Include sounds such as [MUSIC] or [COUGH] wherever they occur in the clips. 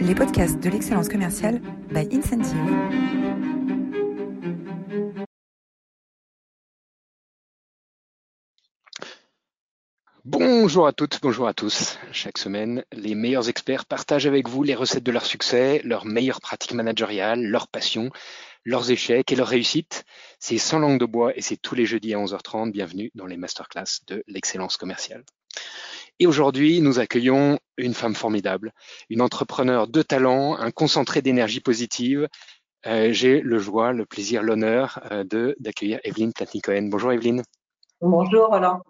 les podcasts de l'excellence commerciale by Incentive. Bonjour à toutes, bonjour à tous. Chaque semaine, les meilleurs experts partagent avec vous les recettes de leur succès, leurs meilleures pratiques managériales, leurs passions, leurs échecs et leurs réussites. C'est sans langue de bois et c'est tous les jeudis à 11h30. Bienvenue dans les masterclass de l'excellence commerciale. Et aujourd'hui, nous accueillons une femme formidable, une entrepreneur de talent, un concentré d'énergie positive. Euh, J'ai le joie, le plaisir, l'honneur euh, d'accueillir Evelyne Platnikoen. Bonjour Evelyne. Bonjour Roland.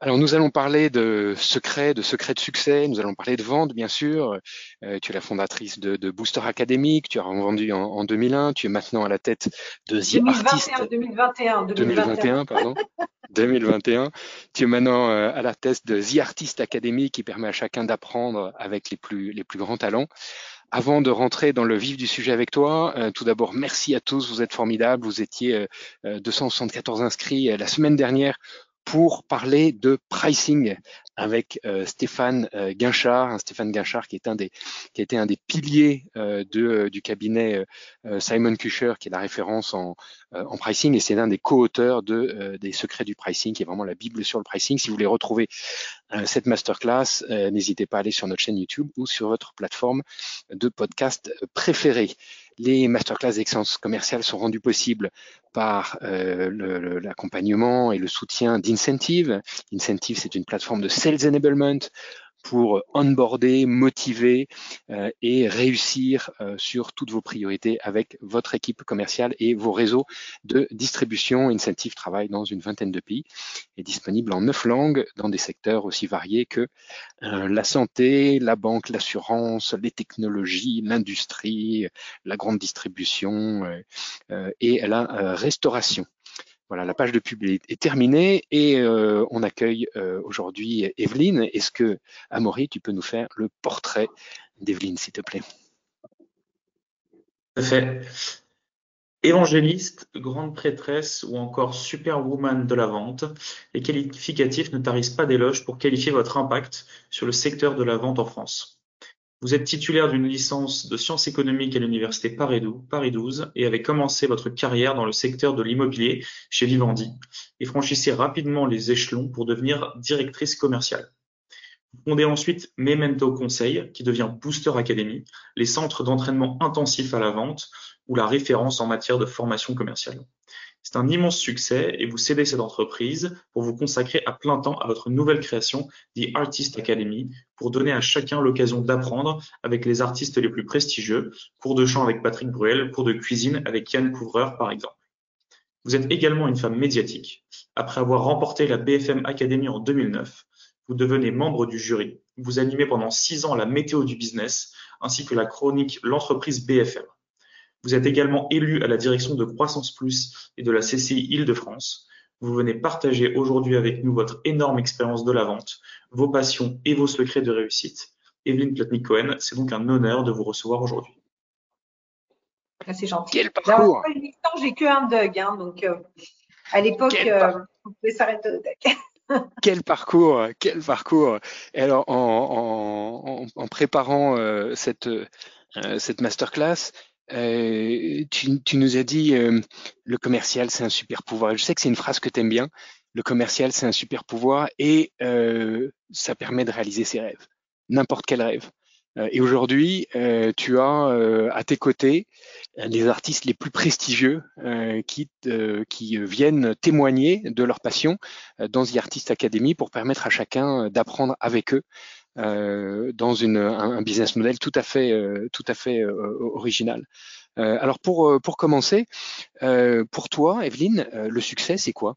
Alors nous allons parler de secrets, de secrets de succès, nous allons parler de vente bien sûr. Euh, tu es la fondatrice de, de, Booster Academic, tu as vendu en, en, 2001, tu es maintenant à la tête de The 2021, Artist. 2021, 2021, pardon. [LAUGHS] 2021. Tu es maintenant euh, à la tête de The Artist Academy qui permet à chacun d'apprendre avec les plus, les plus grands talents. Avant de rentrer dans le vif du sujet avec toi, euh, tout d'abord, merci à tous, vous êtes formidables. Vous étiez euh, 274 inscrits la semaine dernière pour parler de pricing avec euh, Stéphane euh, Guinchard, hein, Stéphane Guinchard qui est un des qui a été un des piliers euh, du cabinet Simon Kusher, qui est la référence en, en pricing, et c'est l'un des co-auteurs de des secrets du pricing, qui est vraiment la bible sur le pricing. Si vous voulez retrouver cette masterclass, n'hésitez pas à aller sur notre chaîne YouTube ou sur votre plateforme de podcast préférée. Les masterclass d'excellence commerciale sont rendus possibles par euh, l'accompagnement et le soutien d'Incentive. Incentive, c'est une plateforme de sales enablement pour onboarder, motiver euh, et réussir euh, sur toutes vos priorités avec votre équipe commerciale et vos réseaux de distribution. Incentive travaille dans une vingtaine de pays et disponible en neuf langues dans des secteurs aussi variés que euh, la santé, la banque, l'assurance, les technologies, l'industrie, la grande distribution et la restauration. Voilà, la page de pub est, terminée et euh, on accueille euh, aujourd'hui Evelyne. Est-ce que, Amaury, tu peux nous faire le portrait d'Evelyne, s'il te plaît? Fait. Évangéliste, grande prêtresse ou encore superwoman de la vente, les qualificatifs ne tarissent pas d'éloges pour qualifier votre impact sur le secteur de la vente en France. Vous êtes titulaire d'une licence de sciences économiques à l'université Paris 12 et avez commencé votre carrière dans le secteur de l'immobilier chez Vivendi et franchissez rapidement les échelons pour devenir directrice commerciale. Vous fondez ensuite Memento Conseil, qui devient Booster Academy, les centres d'entraînement intensif à la vente ou la référence en matière de formation commerciale. C'est un immense succès et vous cédez cette entreprise pour vous consacrer à plein temps à votre nouvelle création, The Artist Academy, pour donner à chacun l'occasion d'apprendre avec les artistes les plus prestigieux, cours de chant avec Patrick Bruel, cours de cuisine avec Yann Couvreur par exemple. Vous êtes également une femme médiatique. Après avoir remporté la BFM Academy en 2009, vous devenez membre du jury. Vous animez pendant six ans la météo du business ainsi que la chronique L'entreprise BFM. Vous êtes également élu à la direction de Croissance Plus et de la CCI Île-de-France. Vous venez partager aujourd'hui avec nous votre énorme expérience de la vente, vos passions et vos secrets de réussite. Evelyne Platnik-Cohen, c'est donc un honneur de vous recevoir aujourd'hui. Ah, c'est gentil. Quel parcours J'ai que un Doug, hein, donc euh, à l'époque, euh, on pouvait s'arrêter au Doug. [LAUGHS] quel parcours, quel parcours. Et alors, en, en, en préparant euh, cette, euh, cette masterclass, euh, tu, tu, nous as dit euh, le commercial c'est un super pouvoir. Je sais que c'est une phrase que tu aimes bien. Le commercial c'est un super pouvoir et euh, ça permet de réaliser ses rêves, n'importe quel rêve. Euh, et aujourd'hui, euh, tu as à tes côtés les artistes les plus prestigieux qui, qui viennent témoigner de leur passion dans The Artist Academy pour permettre à chacun d'apprendre avec eux dans une, un, business model tout à fait, euh, tout à fait euh, original. alors pour, pour commencer, pour toi, Evelyne, le succès, c'est quoi?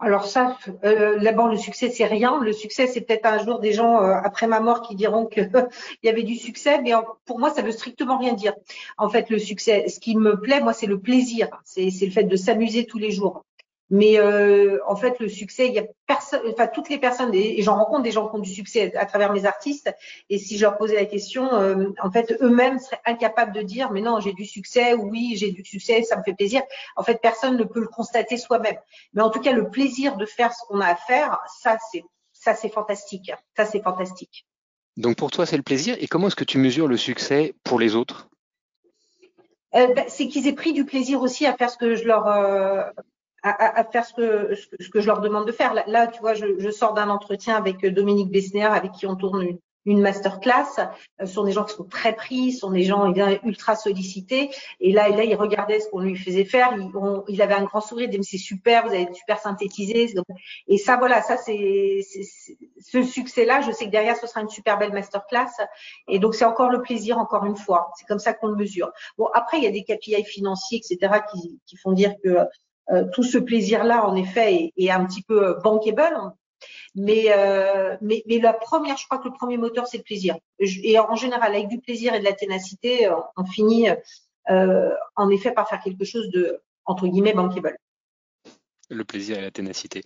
Alors ça, euh, d'abord le succès c'est rien. Le succès c'est peut-être un jour des gens après ma mort qui diront qu'il [LAUGHS] y avait du succès, mais pour moi ça veut strictement rien dire. En fait, le succès, ce qui me plaît moi c'est le plaisir, c'est le fait de s'amuser tous les jours. Mais euh, en fait, le succès, il y a personne, enfin toutes les personnes, et j'en rencontre des gens qui ont du succès à travers mes artistes. Et si je leur posais la question, euh, en fait, eux-mêmes seraient incapables de dire, mais non, j'ai du succès, oui, j'ai du succès, ça me fait plaisir. En fait, personne ne peut le constater soi-même. Mais en tout cas, le plaisir de faire ce qu'on a à faire, ça, c'est ça, c'est fantastique. Ça, c'est fantastique. Donc pour toi, c'est le plaisir. Et comment est-ce que tu mesures le succès pour les autres? Euh, ben, C'est qu'ils aient pris du plaisir aussi à faire ce que je leur euh, à, à, faire ce que, ce que je leur demande de faire. Là, tu vois, je, je sors d'un entretien avec Dominique Bessner, avec qui on tourne une, une masterclass. Euh, ce sont des gens qui sont très pris, ce sont des gens ultra sollicités. Et là, là, il regardait ce qu'on lui faisait faire. Il, il avait un grand sourire, il disait c'est super, vous avez super synthétisé. Et ça, voilà, ça c'est ce succès-là. Je sais que derrière, ce sera une super belle masterclass. Et donc c'est encore le plaisir, encore une fois. C'est comme ça qu'on le mesure. Bon, après, il y a des KPI financiers, etc., qui, qui font dire que euh, tout ce plaisir-là, en effet, est, un petit peu bankable. Mais, euh, mais, mais la première, je crois que le premier moteur, c'est le plaisir. Et en général, avec du plaisir et de la ténacité, euh, on finit euh, en effet par faire quelque chose de, entre guillemets, bankable. Le plaisir et la ténacité.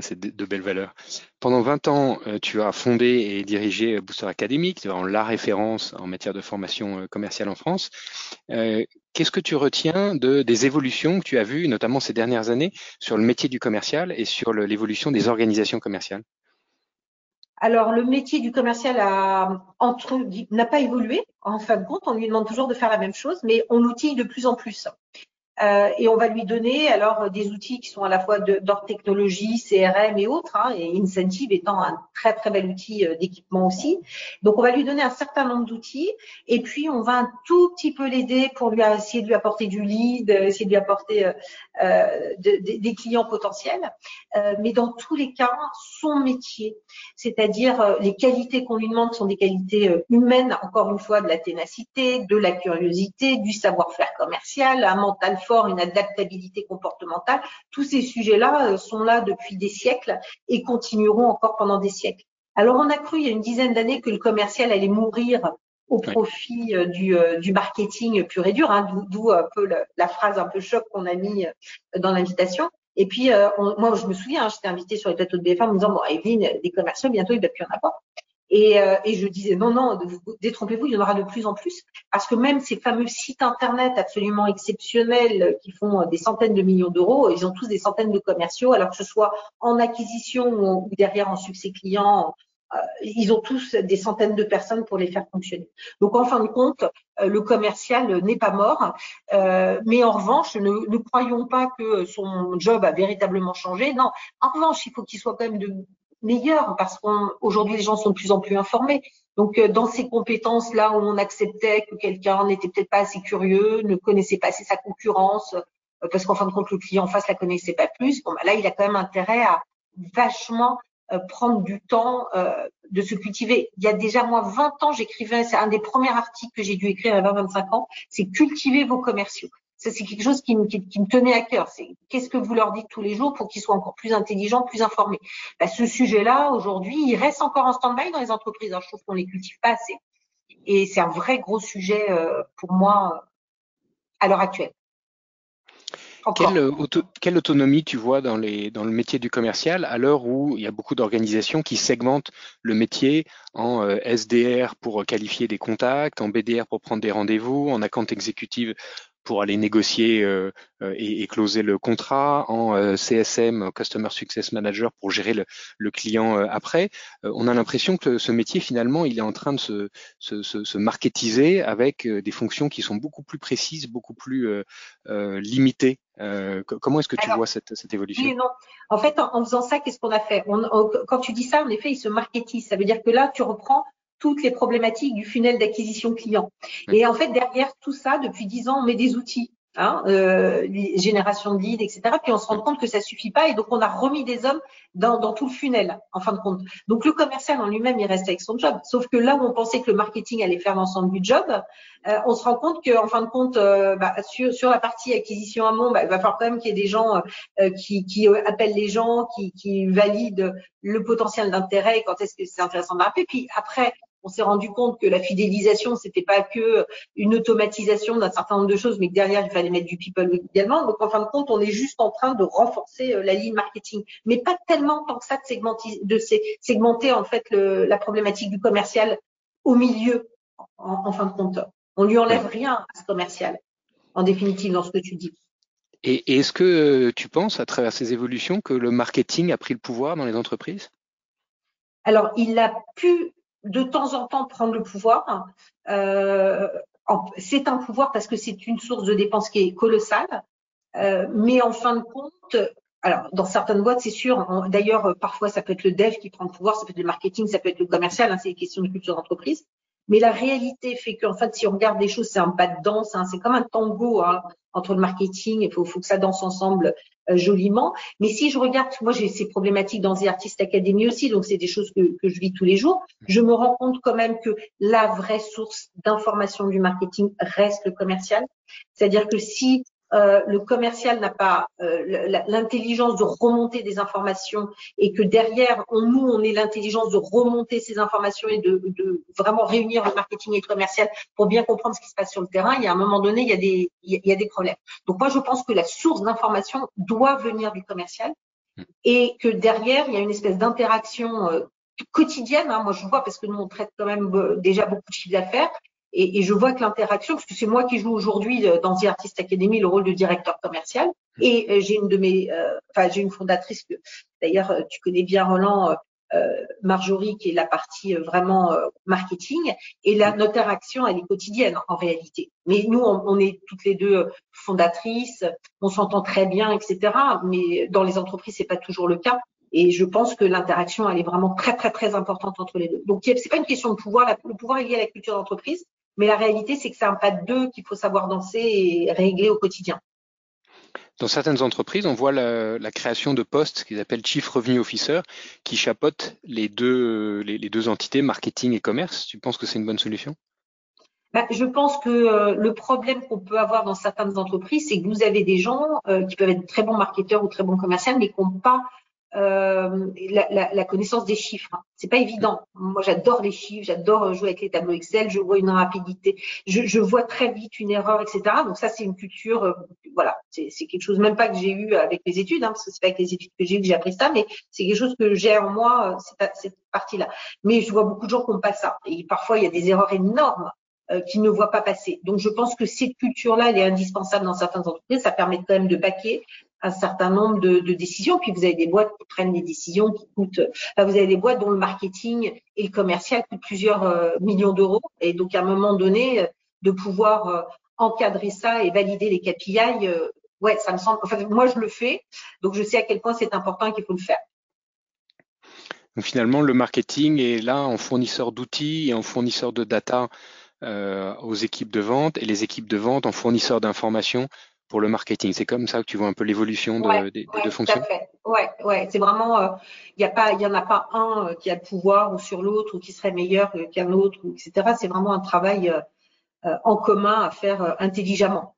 C'est de, belles valeurs. Pendant 20 ans, euh, tu as fondé et dirigé Booster Academy, qui la référence en matière de formation euh, commerciale en France. Euh, qu'est-ce que tu retiens de, des évolutions que tu as vues, notamment ces dernières années, sur le métier du commercial et sur l'évolution des organisations commerciales? Alors, le métier du commercial n'a pas évolué. En fin de compte, on lui demande toujours de faire la même chose, mais on l'outille de plus en plus. Euh, et on va lui donner alors des outils qui sont à la fois d'ordre technologie, CRM et autres, hein, et Incentive étant un très très bel outil euh, d'équipement aussi. Donc on va lui donner un certain nombre d'outils et puis on va un tout petit peu l'aider pour lui essayer de lui apporter du lead, essayer de lui apporter euh, de, des clients potentiels. Euh, mais dans tous les cas, son métier, c'est-à-dire les qualités qu'on lui demande sont des qualités humaines, encore une fois de la ténacité, de la curiosité, du savoir-faire commercial, un mental fort, une adaptabilité comportementale. Tous ces sujets-là euh, sont là depuis des siècles et continueront encore pendant des siècles. Alors on a cru il y a une dizaine d'années que le commercial allait mourir au profit euh, du, euh, du, marketing pur et dur, hein, d'où un peu la, phrase un peu choc qu'on a mis dans l'invitation. Et puis, moi, je me souviens, hein, j'étais invitée sur les plateaux de BFM en me disant, bon, Evelyne, des commerciaux, bientôt, il ne va plus en avoir. Et, euh, et, je disais non, non, détrompez-vous, il y en aura de plus en plus, parce que même ces fameux sites internet absolument exceptionnels qui font des centaines de millions d'euros, ils ont tous des centaines de commerciaux, alors que ce soit en acquisition ou derrière en succès client, euh, ils ont tous des centaines de personnes pour les faire fonctionner. Donc en fin de compte, euh, le commercial n'est pas mort, mais en revanche, ne, croyons pas que son job a véritablement changé. Non, en revanche, il faut qu'il soit quand même meilleur parce qu'aujourd'hui les gens sont de plus en plus informés. Donc euh, dans ces compétences là où on acceptait que quelqu'un n'était peut-être pas assez curieux, ne connaissait pas assez sa concurrence, euh, parce qu'en fin de compte le client en face la connaissait pas plus, bon bah, là il a quand même intérêt à vachement euh, prendre du temps de se cultiver. Il y a déjà moi 20 ans, j'écrivais, c'est un des premiers articles que j'ai dû écrire à 20-25 ans, c'est cultiver vos commerciaux. Ça, c'est quelque chose qui me, qui, me tenait à cœur. C'est qu'est-ce que vous leur dites tous les jours pour qu'ils soient encore plus intelligents, plus informés. Bah, ce sujet-là, aujourd'hui, il reste encore en stand-by dans les entreprises. Je trouve qu'on les cultive pas assez. Et c'est un vrai gros sujet euh, pour moi à l'heure actuelle. Quelle, autonomie tu vois dans, les, dans le métier du commercial à l'heure où il y a beaucoup d'organisations qui segmentent le métier en euh, SDR pour qualifier des contacts, en BDR pour prendre des rendez-vous, en account exécutive pour aller négocier euh, euh, et, et, closer le contrat, en euh, CSM, Customer Success Manager, pour gérer le, le client après. on a l'impression que ce métier, finalement, il est en train de se, se, se, se marketiser avec des fonctions qui sont beaucoup plus précises, beaucoup plus limitées. comment est-ce que tu vois cette, cette évolution? oui, non. En fait, en, en faisant ça, qu'est-ce qu'on a fait? On, Quand tu dis ça, en effet, il se marketise. Ça veut dire que là, tu reprends toutes les problématiques du funnel d'acquisition client. Et en fait, derrière tout ça, depuis dix ans, on met des outils. Hein, euh, génération de leads, etc. Puis on se rend compte que ça suffit pas et donc on a remis des hommes dans, dans tout le funnel, en fin de compte. Donc le commercial en lui-même, il reste avec son job. Sauf que là où on pensait que le marketing allait faire l'ensemble du job, euh, on se rend compte qu'en fin de compte, euh, bah, sur, sur la partie acquisition amont, bah, il va falloir quand même qu'il y ait des gens qui, qui appellent les gens, qui, qui valident le potentiel d'intérêt quand est-ce que c'est intéressant de rappeler. Puis après, on s'est rendu compte que la fidélisation, c'était pas que une automatisation d'un certain nombre de choses, mais que derrière, il fallait mettre du people également. Donc, en fin de compte, on est juste en train de renforcer euh, la ligne marketing, mais pas tellement tant que ça de segmenter, de segmenter en fait le, la problématique du commercial au milieu, en, fin de compte. On lui enlève rien à ce commercial, en définitive, dans ce que tu dis. Et est-ce que tu penses, à travers ces évolutions, que le marketing a pris le pouvoir dans les entreprises? Alors, il a pu de temps en temps prendre le pouvoir. c'est un pouvoir parce que c'est une source de dépenses qui est colossale, mais en fin de compte, alors, dans certaines boîtes, c'est sûr. D'ailleurs, parfois, ça peut être le dev qui prend le pouvoir, ça peut être le marketing, ça peut être le commercial. Hein, c'est une question de culture d'entreprise. Mais la réalité fait qu'en fait, si on regarde les choses, c'est un pas de danse, c'est comme un tango hein, entre le marketing, il faut, faut, que ça danse ensemble euh, joliment. Mais si je regarde, moi j'ai ces problématiques dans The Artist Academy aussi, donc c'est des choses que, que, je vis tous les jours. Je me rends compte quand même que la vraie source d'information du marketing reste le commercial. C'est-à-dire que si euh, le commercial n'a pas euh, l'intelligence de remonter des informations et que derrière, nous, on ait l'intelligence de remonter ces informations et de, de, vraiment réunir le marketing et le commercial pour bien comprendre ce qui se passe sur le terrain, il y a un moment donné, il y a des, il y a des problèmes. Donc moi, je pense que la source d'information doit venir du commercial et que derrière, il y a une espèce d'interaction euh, quotidienne. Hein, moi, je vois parce que nous, on traite quand même déjà beaucoup de chiffres d'affaires et, et, je vois que l'interaction, parce que c'est moi qui joue aujourd'hui euh, dans The Artist Academy le rôle de directeur commercial, et euh, j'ai une de mes, euh, enfin j'ai une fondatrice que d'ailleurs tu connais bien Roland, Marjorie, qui est la partie vraiment marketing, et là notre interaction elle est quotidienne en réalité. Mais nous on, on est toutes les deux fondatrices, on s'entend très bien, etc. Mais dans les entreprises c'est pas toujours le cas. Et je pense que l'interaction, elle est vraiment très, très, très importante entre les deux. Donc, c'est pas une question de pouvoir. Le pouvoir est lié à la culture d'entreprise, mais la réalité, c'est que c'est un pas de deux qu'il faut savoir danser et régler au quotidien. Dans certaines entreprises, on voit la, création de postes qu'ils appellent Chief Revenue Officer qui les deux, les, deux entités, marketing et commerce. Tu penses que c'est une bonne solution? Bah, je pense que euh, le problème qu'on peut avoir dans certaines entreprises, c'est que vous avez des gens euh, qui peuvent être très bons marketeurs ou très bons commerciaux, mais qui n'ont pas euh, la, connaissance des chiffres. Hein. C'est pas évident. Moi, j'adore les chiffres, j'adore jouer avec les tableaux Excel. Je vois une rapidité, je, vois très vite une erreur, etc. Donc ça, c'est une culture. Euh, voilà, c'est quelque chose même pas que j'ai eu avec les études, hein, parce que c'est pas avec les études que j'ai eu que j'ai appris ça, mais c'est quelque chose que j'ai en moi euh, cette, partie-là. Mais je vois beaucoup de gens qui n'ont pas ça. Et parfois, il y a des erreurs énormes euh, qui ne voient pas passer. Donc, je pense que cette culture-là, elle est indispensable dans certaines entreprises. Ça permet quand même de baquer un certain nombre de, décisions. Puis vous avez des boîtes qui prennent des décisions qui coûtent. Vous avez des boîtes dont le marketing et le commercial coûtent plusieurs euh, millions d'euros. Et donc à un moment donné, euh, de pouvoir euh, encadrer ça et valider les KPI, ouais, ça me semble. Enfin, moi je le fais, donc je sais à quel point c'est important et qu'il faut le faire. Donc finalement, le marketing est là en fournisseur d'outils et en fournisseur de data euh, aux équipes de vente et les équipes de vente en fournisseurs d'informations pour le marketing. C'est comme ça que tu vois un peu l'évolution de, des deux fonctions? Ouais, ouais. C'est vraiment, il euh, n'y a pas, il y en a pas un euh, qui a le pouvoir ou sur l'autre ou qui serait meilleur qu'un autre, etc. C'est vraiment un travail euh, en commun à faire intelligemment.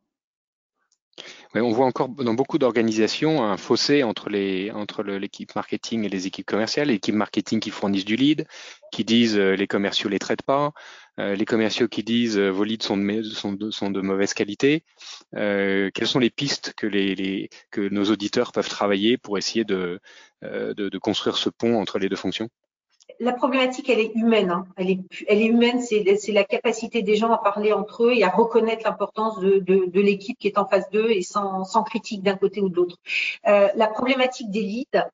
On voit encore dans beaucoup d'organisations un fossé entre l'équipe marketing et les équipes commerciales. L'équipe marketing qui fournissent du lead, qui disent les commerciaux les traitent pas, euh, les commerciaux qui disent euh, vos leads sont de, mauvaise qualité. Euh, quelles sont les pistes que, nos auditeurs peuvent travailler pour essayer de construire ce pont entre les deux fonctions? La problématique, elle est humaine. Hein. Elle, est, humaine, c'est la capacité des gens à parler entre eux et à reconnaître l'importance de, l'équipe qui est en face d'eux et sans, sans critique d'un côté ou de l'autre. Euh, la problématique des leads,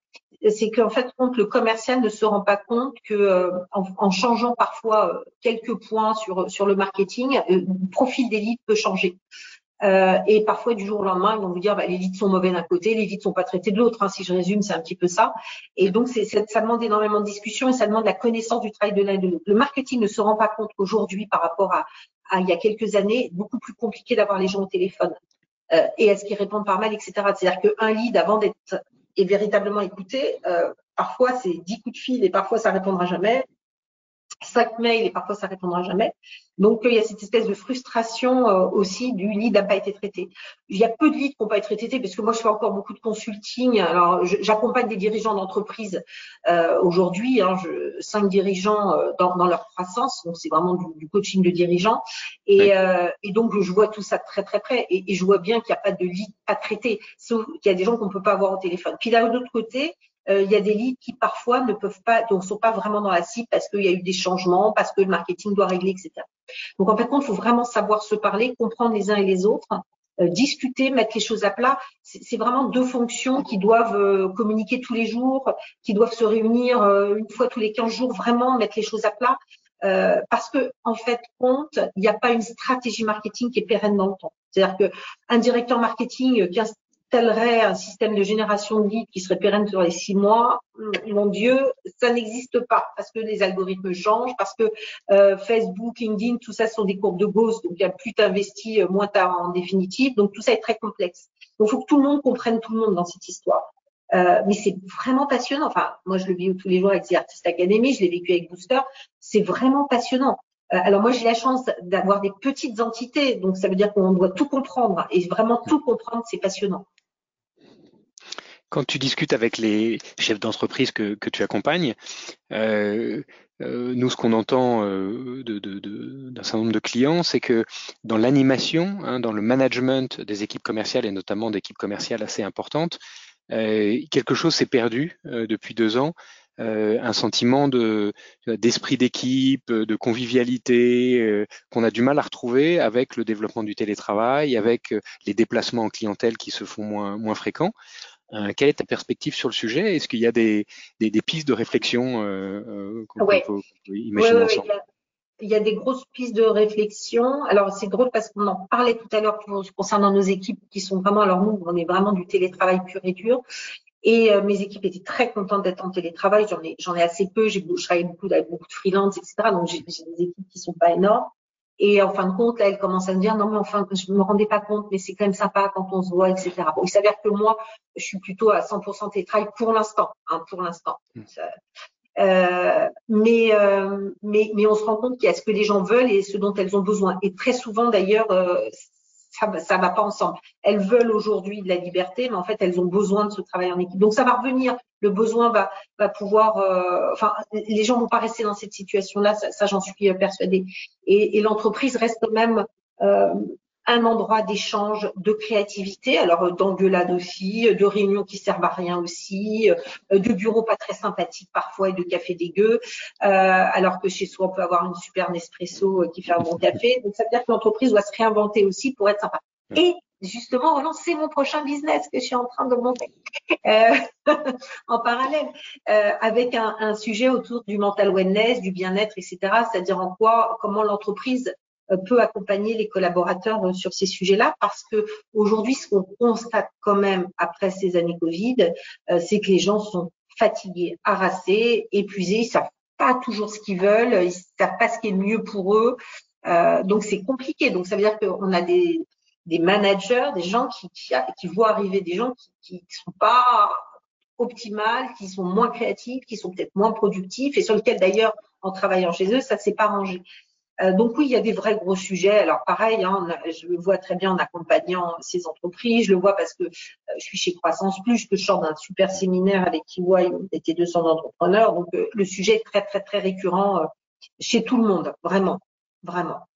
c'est qu'en fait, le commercial ne se rend pas compte que euh, en, changeant parfois euh, quelques points sur le marketing, le profil des leads peut changer. Et parfois, du jour au lendemain, ils vont vous dire bah, les leads sont mauvais d'un côté, les leads sont pas traités de l'autre. Hein, si je résume, c'est un petit peu ça. Et donc, c'est, ça demande énormément de discussion et ça demande la connaissance du travail de l'un et de l'autre. Le marketing ne se rend pas compte qu'aujourd'hui, par rapport à, à, il y a quelques années, beaucoup plus compliqué d'avoir les gens au téléphone. Euh, et est-ce qu'ils répondent par mal, etc. C'est-à-dire qu'un lead, avant d'être et véritablement écouter. Euh, parfois, c'est 10 coups de fil et parfois, ça répondra jamais. 5 mails et parfois ça répondra jamais. Donc il y a cette espèce de frustration euh, aussi du lead n'a pas été traité. Il y a peu de leads qui n'ont pas été traités parce que moi je fais encore beaucoup de consulting. Alors j'accompagne des dirigeants d'entreprise euh, aujourd'hui, hein, cinq dirigeants euh, dans, dans, leur croissance, donc c'est vraiment du, du, coaching de dirigeants. Et, euh, et, donc je vois tout ça très très près et, et je vois bien qu'il n'y a pas de lead à traiter, sauf qu'il y a des gens qu'on peut pas avoir au téléphone. Puis d'un autre côté, euh, il y a des leads qui parfois ne peuvent pas, ne sont pas vraiment dans la cible parce qu'il y a eu des changements, parce que le marketing doit régler, etc. Donc en fait, il faut vraiment savoir se parler, comprendre les uns et les autres, euh, discuter, mettre les choses à plat. C'est vraiment deux fonctions qui doivent euh, communiquer tous les jours, qui doivent se réunir une fois tous les 15 jours, vraiment mettre les choses à plat. euh, parce que en fait, compte, il n'y a pas une stratégie marketing qui est pérenne dans le temps. C'est-à-dire que un directeur marketing qui installerait un système de génération de leads qui serait pérenne sur les six mois, mon Dieu, ça n'existe pas parce que les algorithmes changent, parce que euh, Facebook, LinkedIn, tout ça sont des courbes de Gauss, donc il y a plus t'investis, euh, moins t'as en définitive, donc tout ça est très complexe. Donc il faut que tout le monde comprenne tout le monde dans cette histoire. Euh, mais c'est vraiment passionnant. Enfin, moi, je le vis tous les jours avec The Artist Academy, je l'ai vécu avec Booster. C'est vraiment passionnant. Alors moi, j'ai la chance d'avoir des petites entités, donc ça veut dire qu'on doit tout comprendre. Et vraiment tout comprendre, c'est passionnant. Quand tu discutes avec les chefs d'entreprise que, que, tu accompagnes, euh, euh, nous, ce qu'on entend euh, d'un certain nombre de clients, c'est que dans l'animation, hein, dans le management des équipes commerciales et notamment d'équipes commerciales assez importantes, euh, quelque chose s'est perdu euh, depuis deux ans. Euh, un sentiment de d'esprit d'équipe, de convivialité qu'on a du mal à retrouver avec le développement du télétravail, avec les déplacements en clientèle qui se font moins moins fréquents. Quelle est ta perspective sur le sujet? Est-ce qu'il y a des, des, des, pistes de réflexion euh, qu'on ouais. peut, imaginer ouais, ensemble? il y a des grosses pistes de réflexion. Alors, c'est drôle parce qu'on en parlait tout à l'heure concernant nos équipes qui sont vraiment, alors nous, on est vraiment du télétravail pur et dur. Et euh, mes équipes étaient très contentes d'être en télétravail. J'en ai, j'en ai assez peu. J'ai, je travaille beaucoup avec beaucoup de freelance, etc. Donc, j'ai, des équipes qui sont pas énormes. Et en fin de compte, là, elles commencent à me dire, non, mais enfin, je me rendais pas compte, mais c'est quand même sympa quand on se voit, etc. Bon, il s'avère que moi, je suis plutôt à 100% télétravail pour l'instant, hein, pour l'instant. Mmh. Euh, mais, euh, mais, mais on se rend compte qu'il y a ce que les gens veulent et ce dont elles ont besoin. Et très souvent, d'ailleurs, euh, ça, ça va pas ensemble. Elles veulent aujourd'hui de la liberté, mais en fait, elles ont besoin de ce travail en équipe. Donc, ça va revenir. Le besoin va, va pouvoir. Euh, enfin, les gens vont pas rester dans cette situation-là. Ça, j'en suis persuadée. Et, et l'entreprise reste même euh, un endroit d'échange, de créativité, alors euh, d'engueulade aussi, euh, de réunions qui servent à rien aussi, euh, de bureaux pas très sympathiques parfois et de café dégueu, euh, alors que chez soi on peut avoir une super Nespresso qui fait un bon café. Donc ça veut dire que l'entreprise doit se réinventer aussi pour être sympa. Et justement, relancer mon prochain business que je suis en train de monter euh, [LAUGHS] en parallèle, euh, avec un, un, sujet autour du mental wellness, du bien-être, etc. C'est-à-dire en quoi, comment l'entreprise peut accompagner les collaborateurs euh, sur ces sujets-là parce que aujourd'hui, ce qu'on constate quand même après ces années Covid, euh, c'est que les gens sont fatigués, harassés, épuisés, ils savent pas toujours ce qu'ils veulent, ils savent pas ce qui est mieux pour eux. donc c'est compliqué. Donc ça veut dire qu'on a des, managers, des gens qui, qui, voient arriver des gens qui ne sont pas optimales, qui sont moins créatifs, qui sont peut-être moins productifs et sur lesquels d'ailleurs en travaillant chez eux, ça s'est pas rangé. Euh, donc oui, il y a des vrais gros sujets. Alors pareil, hein, je le vois très bien en accompagnant ces entreprises. Je le vois parce que euh, je suis chez Croissance Plus, que je sors d'un super séminaire avec EY, on était 200 entrepreneurs. Donc euh, le sujet est très très très récurrent chez tout le monde, vraiment, vraiment.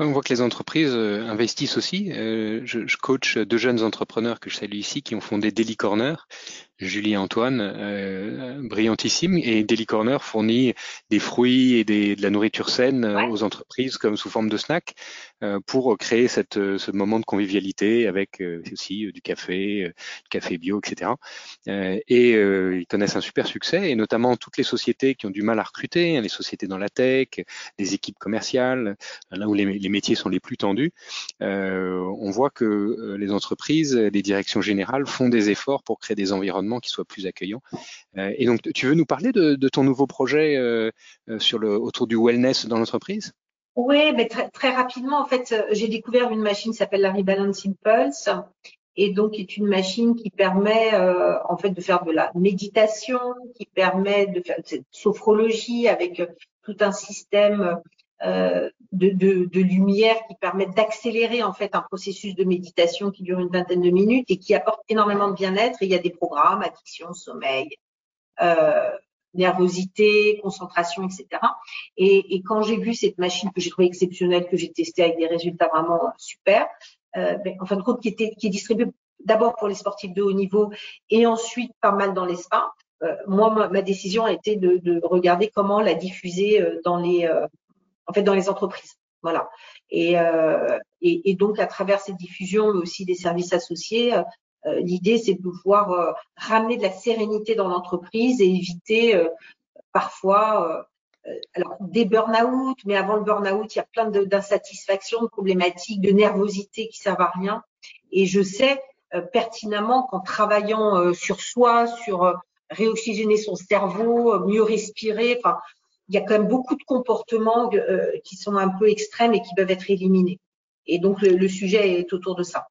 On voit que les entreprises investissent aussi. Je, je coach deux jeunes entrepreneurs que je salue ici qui ont fondé Daily Corner Julie Antoine, euh, brillantissime. Et Daily Corner fournit des fruits et des, de la nourriture saine euh, aux entreprises comme sous forme de snack euh, pour créer cette, euh, ce moment de convivialité avec aussi du café, du café bio, etc. et ils connaissent un super succès et notamment toutes les sociétés qui ont du mal à recruter, hein, les sociétés dans la tech, les équipes commerciales, là où les, les métiers sont les plus tendus. on voit que les entreprises, les directions générales font des efforts pour créer des environnements qui soit plus accueillant. Euh, et donc, tu veux nous parler de, ton nouveau projet euh, euh, sur autour du wellness dans l'entreprise? Oui, mais très, rapidement, en fait, j'ai découvert une machine qui s'appelle la Rebalance Impulse et donc est une machine qui permet en fait de faire de la méditation, qui permet de faire de sophrologie avec tout un système euh, de, lumière qui permettent d'accélérer en fait un processus de méditation qui dure une vingtaine de minutes et qui apporte énormément de bien-être. Il y a des programmes, addiction, sommeil, euh, nervosité, concentration, etc. Et, quand j'ai vu cette machine que j'ai trouvée exceptionnelle, que j'ai testée avec des résultats vraiment super, euh, ben, en fin de compte, qui, était, qui est distribuée d'abord pour les sportifs de haut niveau et ensuite pas mal dans les spas. Euh, moi, ma, décision a été de, de, regarder comment la diffuser euh, dans les en fait dans les entreprises. Voilà. Et, euh, et, donc à travers cette diffusion, mais aussi des services associés, euh, l'idée c'est de pouvoir euh, ramener de la sérénité dans l'entreprise et éviter euh, parfois alors des burn-out, mais avant le burn-out, il y a plein d'insatisfaction, de, problématiques, de nervosité qui servent à rien. Et je sais pertinemment qu'en travaillant sur soi, sur réoxygéner son cerveau, mieux respirer, enfin, il y a quand même beaucoup de comportements qui sont un peu extrêmes et qui peuvent être éliminés. Et donc le sujet est autour de ça.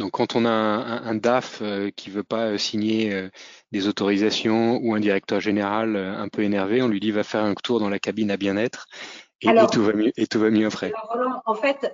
Donc, quand on a un, DAF euh, qui veut pas euh, signer euh, des autorisations ou un directeur général un peu énervé, on lui dit va faire un tour dans la cabine à bien-être et, tout va mieux et tout va mieux après. en fait,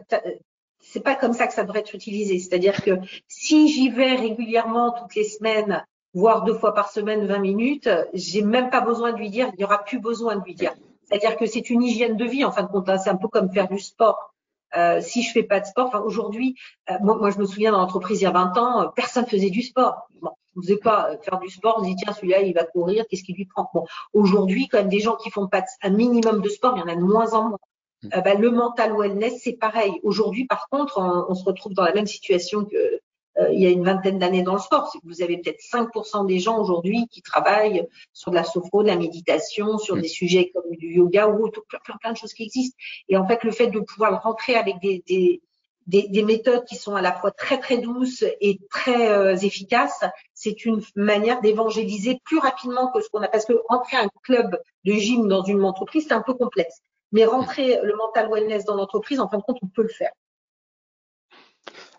c'est pas comme ça que ça devrait être utilisé. C'est-à-dire que si j'y vais régulièrement toutes les semaines, voire deux fois par semaine, 20 minutes, j'ai même pas besoin de lui dire, il n'y aura plus besoin de lui dire. C'est-à-dire que c'est une hygiène de vie en fin de compte. Hein. C'est un peu comme faire du sport. Euh, si je fais pas de sport, enfin aujourd'hui, euh, moi, moi, je me souviens dans l'entreprise il y a 20 ans, euh, personne faisait du sport. Bon, on faisait pas faire du sport, on se dit tiens celui-là il va courir, qu'est-ce qu'il lui prend? Bon, aujourd'hui quand même des gens qui font pas un minimum de sport, il y en a de moins en moins. Mmh. bah, le mental wellness c'est pareil. Aujourd'hui par contre, on, on, se retrouve dans la même situation que euh, il y a une vingtaine d'années dans le sport. Vous avez peut-être 5% des gens aujourd'hui qui travaillent sur de la sophro, de la méditation, sur mm. des sujets comme du yoga ou autre, plein, plein, plein de choses qui existent. Et en fait, le fait de pouvoir rentrer avec des, des des, des, méthodes qui sont à la fois très très douces et très euh, efficaces, c'est une manière d'évangéliser plus rapidement que ce qu'on a. Parce que rentrer un club de gym dans une entreprise, c'est un peu complexe. Mais rentrer le mental wellness dans l'entreprise, en fin de compte, on peut le faire.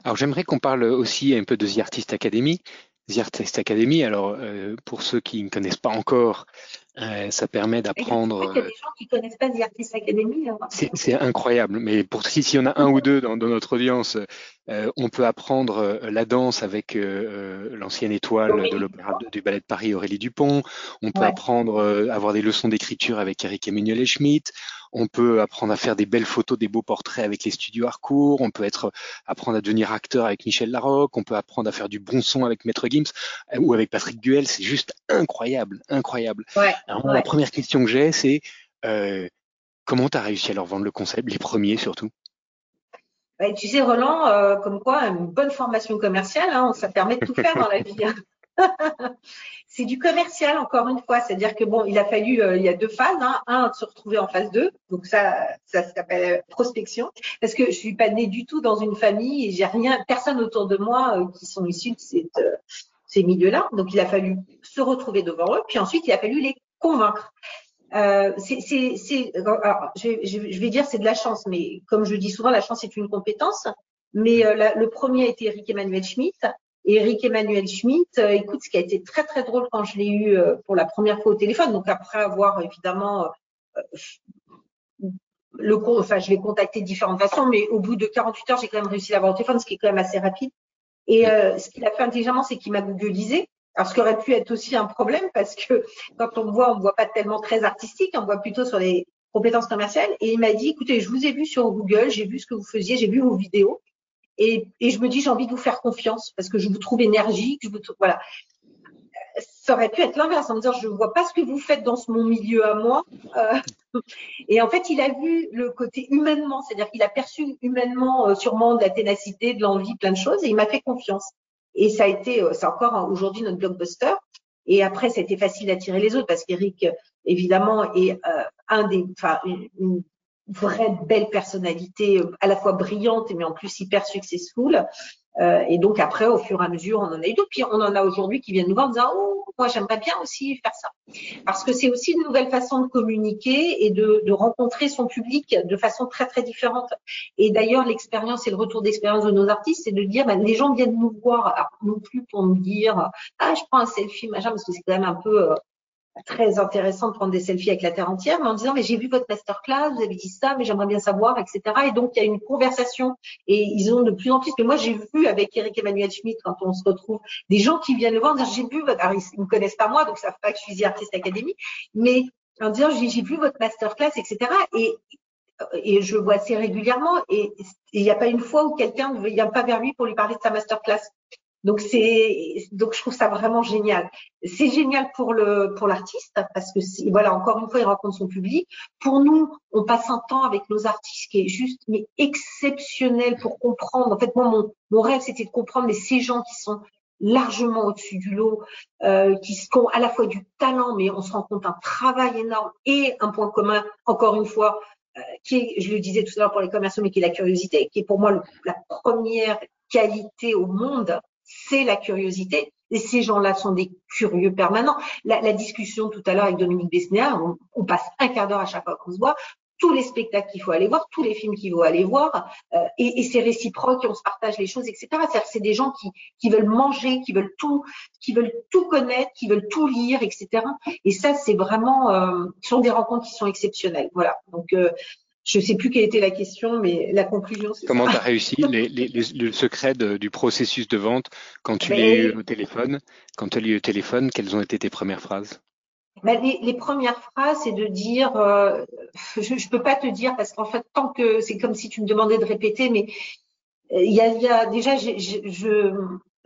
Alors j'aimerais qu'on parle aussi un peu de The Artist Academy. The Artist Academy, alors euh, pour ceux qui ne connaissent pas encore, euh, ça permet d'apprendre. Il y a des gens qui ne connaissent pas The Artist Academy. Hein. C'est incroyable, mais pour si, si y en a un ou deux dans, dans notre audience, euh, on peut apprendre euh, la danse avec euh, l'ancienne étoile de l'opéra du ballet de Paris, Aurélie Dupont. On peut apprendre, avoir des leçons d'écriture avec Eric Emmanuel Schmitt. On peut apprendre à faire des belles photos, des beaux portraits avec les studios Harcourt. On peut être, apprendre à devenir acteur avec Michel Larocque. On peut apprendre à faire du bon son avec Maître Gims ou avec Patrick Duel. C'est juste incroyable, incroyable. Alors, la première question que j'ai, c'est comment tu as réussi à leur vendre le concept, les premiers surtout? Bah, tu sais, Roland, euh, comme quoi, une bonne formation commerciale, hein, ça permet de tout faire dans la vie. [LAUGHS] C'est du commercial, encore une fois. C'est-à-dire que bon, il a fallu, euh, il y a deux phases. Hein. Un, de se retrouver en phase 2. Donc ça, ça s'appelle prospection. Parce que je suis pas née du tout dans une famille et j'ai rien, personne autour de moi euh, qui sont issus de cette, ces milieux-là. Donc il a fallu se retrouver devant eux. Puis ensuite, il a fallu les convaincre. Euh, c'est, je, vais dire c'est de la chance, mais comme je dis souvent, la chance est une compétence. Mais euh, le premier a été Eric Emmanuel Schmitt. Et Eric Emmanuel Schmitt, euh, écoute, ce qui a été très très drôle quand je l'ai eu euh, pour la première fois au téléphone, donc après avoir évidemment le enfin je l'ai contacté de différentes façons, mais au bout de 48 heures, j'ai quand même réussi à l'avoir au téléphone, ce qui est quand même assez rapide. Et ce qu'il a fait intelligemment, c'est qu'il m'a googlisé alors, ce qui aurait pu être aussi un problème parce que quand on me voit, on me voit pas tellement très artistique, on me voit plutôt sur les compétences commerciales. Et il m'a dit, écoutez, je vous ai vu sur Google, j'ai vu ce que vous faisiez, j'ai vu vos vidéos. Et, je me dis, j'ai envie de vous faire confiance parce que je vous trouve énergique, voilà. Ça aurait pu être l'inverse en me disant, je ne vois pas ce que vous faites dans mon milieu à moi. Euh, [LAUGHS] et en fait, il a vu le côté humainement, c'est-à-dire qu'il a perçu humainement euh, sûrement de la ténacité, de l'envie, plein de choses, et il m'a fait confiance. Et ça a été, euh, c'est encore aujourd'hui notre blockbuster. Et après, été facile d'attirer les autres parce qu'Eric, évidemment, est un des, enfin, une, vraie belle personnalité, euh, à la fois brillante mais en plus hyper successful. Euh, et donc après, au fur et à mesure, on en a eu d'autres. Puis on en a aujourd'hui qui viennent nous voir en disant oh moi j'aimerais bien aussi faire ça, parce que c'est aussi une nouvelle façon de communiquer et de, de rencontrer son public de façon très très différente. Et d'ailleurs, l'expérience et le retour d'expérience de nos artistes, c'est de dire bah, les gens viennent nous voir non plus pour nous dire ah je prends un selfie machin parce que c'est quand même un peu euh, très intéressant de prendre des selfies avec la terre entière, mais en disant mais j'ai vu votre masterclass, vous avez dit ça, mais j'aimerais bien savoir, etc. Et donc il y a une conversation et ils ont de plus en plus. Mais moi j'ai vu avec Eric Emmanuel Schmitt quand on se retrouve des gens qui viennent le voir, j'ai vu votre, alors ils ne me connaissent pas moi, donc ça savent pas que je suis artiste académie, mais en disant j'ai vu votre masterclass, etc. Et et je vois assez régulièrement et il n'y a pas une fois où quelqu'un ne vient pas vers lui pour lui parler de sa masterclass. Donc c'est donc je trouve ça vraiment génial. C'est génial pour le pour l'artiste parce que voilà encore une fois il rencontre son public. Pour nous, on passe un temps avec nos artistes qui est juste mais exceptionnel pour comprendre. En fait moi mon mon rêve c'était de comprendre ces gens qui sont largement au-dessus du lot, euh, qui ont à la fois du talent, mais on se rend compte un travail énorme et un point commun, encore une fois, euh, qui est, je le disais tout à l'heure pour les commerciaux, mais qui est la curiosité, qui est pour moi la première qualité au monde, c'est la curiosité. Et ces gens-là sont des curieux permanents. La, discussion tout à l'heure avec Dominique Besnéard, on, passe un quart d'heure à chaque fois qu'on se voit tous les spectacles qu'il faut aller voir, tous les films qu'il faut aller voir, euh, et, c'est réciproque, on se partage les choses, etc. C'est-à-dire c'est des gens qui, qui veulent manger, qui veulent tout, qui veulent tout connaître, qui veulent tout lire, etc. Et ça, c'est vraiment, euh, ce sont des rencontres qui sont exceptionnelles. Voilà. Donc, euh, je ne sais plus quelle était la question, mais la conclusion, c'est Comment tu as réussi [LAUGHS] les, les, les, le secret de, du processus de vente quand tu l'as eu au téléphone Quand tu l'as eu au téléphone, quelles ont été tes premières phrases? Ben, les, les, premières phrases, c'est de dire, euh, [LAUGHS] je ne peux pas te dire parce qu'en fait, tant que c'est comme si tu me demandais de répéter, mais euh, il y a, y a, déjà, je, je,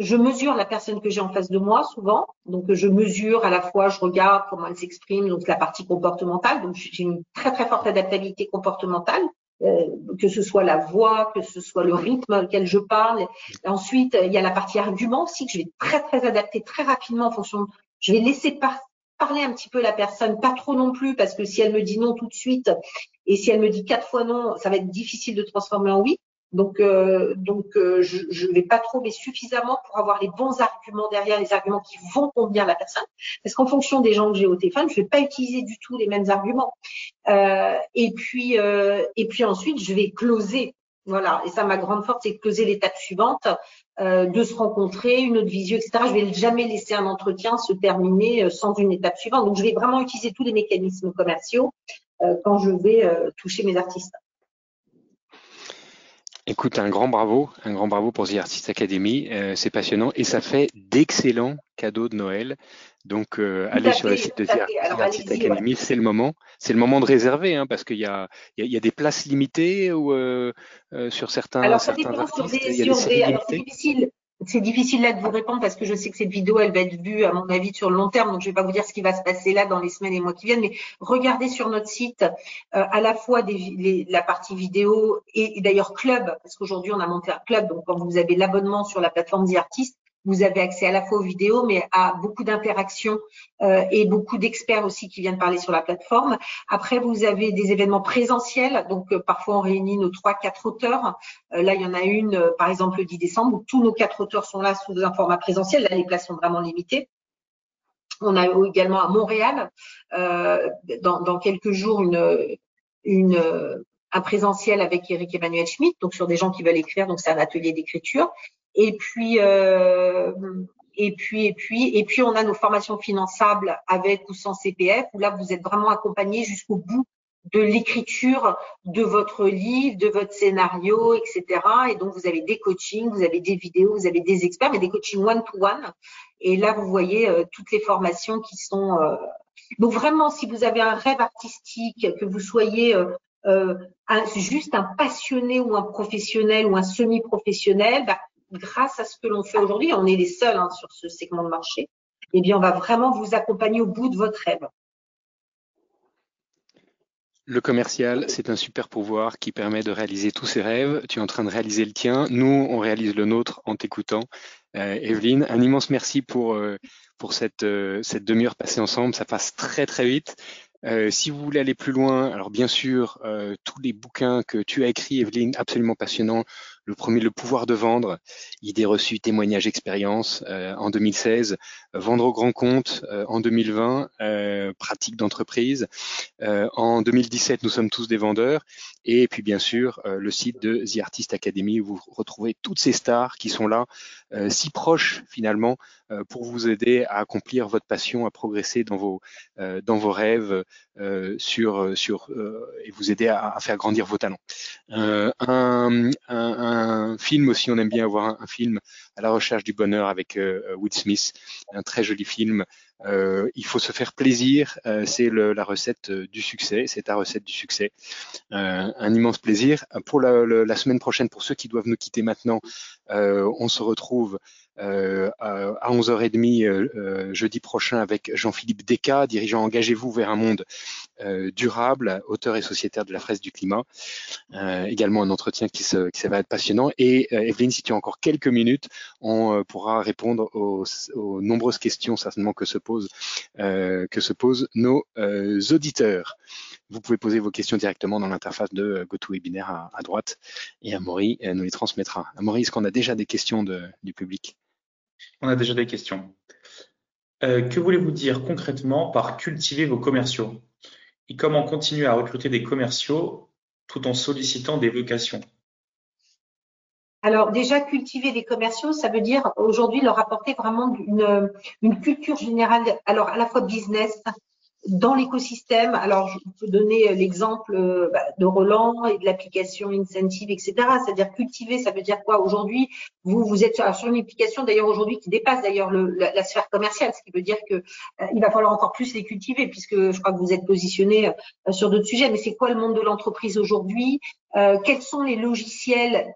je, mesure la personne que j'ai en face de moi souvent, donc je mesure à la fois, je regarde comment elle s'exprime, donc la partie comportementale, donc j'ai une très très forte adaptabilité comportementale. Euh, que ce soit la voix, que ce soit le rythme auquel je parle. Ensuite, il y a la partie argument aussi que je vais très très adapter très rapidement en fonction. Je vais laisser par, parler un petit peu la personne, pas trop non plus, parce que si elle me dit non tout de suite, et si elle me dit quatre fois non, ça va être difficile de transformer en oui. Donc, euh, euh, je ne vais pas trop, mais suffisamment pour avoir les bons arguments derrière, les arguments qui vont convenir la personne. Parce qu'en fonction des gens que j'ai au téléphone, je ne vais pas utiliser du tout les mêmes arguments. Euh, et puis, ensuite, je vais closer voilà, et ça, ma grande force, c'est de poser l'étape suivante, de se rencontrer, une autre visio, etc. Je vais jamais laisser un entretien se terminer sans une étape suivante. Donc, je vais vraiment utiliser tous les mécanismes commerciaux quand je vais toucher mes artistes. Écoute, un grand bravo, un grand bravo pour The Artist Academy. Euh, c'est passionnant et ça fait d'excellents cadeaux de Noël. Donc, euh, allez sur le site de The Artist Academy, c'est le moment. C'est le moment de réserver hein, parce qu'il y a, il y, a, y a des places limitées ou euh, sur certains, alors, certains artistes. Sur des, il y a des, alors, c'est difficile c'est difficile là de vous répondre parce que je sais que cette vidéo, elle va être vue, à mon avis, sur le long terme. Donc, je vais pas vous dire ce qui va se passer là dans les semaines et mois qui viennent. Mais regardez sur notre site euh, à la fois des, la partie vidéo et, d'ailleurs club, parce qu'aujourd'hui, on a monté un club. Donc, quand vous avez l'abonnement sur la plateforme The Artist, vous avez accès à la fois aux vidéos, mais à beaucoup d'interactions euh, et beaucoup d'experts aussi qui viennent parler sur la plateforme. Après, vous avez des événements présentiels. Donc, euh, parfois, on réunit nos trois, quatre auteurs. Euh, là, il y en a une, euh, par exemple, le 10 décembre, où tous nos quatre auteurs sont là sous un format présentiel. Là, les places sont vraiment limitées. On a également à Montréal, euh, dans, dans, quelques jours, une, une, un présentiel avec Eric Emmanuel Schmitt, donc sur des gens qui veulent écrire. Donc, c'est un atelier d'écriture. Et puis, euh, et puis, et puis, et puis, on a nos formations finançables avec ou sans CPF, où là, vous êtes vraiment accompagné jusqu'au bout de l'écriture de votre livre, de votre scénario, etc. Et donc, vous avez des coachings, vous avez des vidéos, vous avez des experts, mais des coachings one-to-one. Et là, vous voyez euh, toutes les formations qui sont... Euh... Donc, vraiment, si vous avez un rêve artistique, que vous soyez euh, euh juste un passionné ou un professionnel ou un semi-professionnel, bah, grâce à ce que l'on fait aujourd'hui, on est les seuls hein, sur ce segment de marché, eh bien, on va vraiment vous accompagner au bout de votre rêve. Le commercial, c'est un super pouvoir qui permet de réaliser tous ses rêves. Tu es en train de réaliser le tien. Nous, on réalise le nôtre en t'écoutant. Euh, Evelyne, un immense merci pour, euh, euh, cette demi-heure passée ensemble. Ça passe très, très vite. Si vous voulez aller plus loin, alors bien sûr, tous les bouquins que tu as écrits, Evelyne, absolument passionnants. Le premier, Le pouvoir de vendre, idées reçues, témoignages, expériences euh, en 2016, Vendre au grand compte en 2020, pratique d'entreprise. en 2017, nous sommes tous des vendeurs. Et puis bien sûr, le site de The Artist Academy où vous retrouvez toutes ces stars qui sont là, si proches finalement, pour vous aider à accomplir votre passion, à progresser dans vos, dans vos rêves euh, sur euh, sur euh, et vous aider à, faire grandir vos talents. Un, film aussi, on aime bien avoir un, film à la recherche du bonheur avec Will Smith, un très joli film il faut se faire plaisir. c'est la recette du succès. C'est ta recette du succès. un immense plaisir. Pour la, la, semaine prochaine, pour ceux qui doivent nous quitter maintenant, on se retrouve euh, à 11h30 euh, euh, jeudi prochain avec Jean-Philippe Desca, dirigeant Engagez-vous vers un monde durable, auteur et sociétaire de la fraise du climat. également un entretien qui, se, qui va être passionnant. Et Evelyne, si tu as encore quelques minutes, on pourra répondre aux, nombreuses questions certainement que se posent, que se posent nos auditeurs. Vous pouvez poser vos questions directement dans l'interface de GoToWebinar à, à droite et Amaury nous les transmettra. Amaury, est-ce qu'on a déjà des questions du public? On a déjà des questions. Euh, que voulez-vous dire concrètement par cultiver vos commerciaux? Et comment continuer à recruter des commerciaux tout en sollicitant des vocations? Alors déjà, cultiver des commerciaux, ça veut dire aujourd'hui leur apporter vraiment une, une culture générale, alors à la fois business, dans l'écosystème, alors je peux donner l'exemple euh, bah, de Roland et de l'application Incentive, etc. C'est-à-dire cultiver, ça veut dire quoi Aujourd'hui, vous vous êtes sur une application d'ailleurs aujourd'hui qui dépasse d'ailleurs la, sphère commerciale, ce qui veut dire que euh, il va falloir encore plus les cultiver puisque je crois que vous êtes positionné euh, sur d'autres sujets. Mais c'est quoi le monde de l'entreprise aujourd'hui? Quels sont les logiciels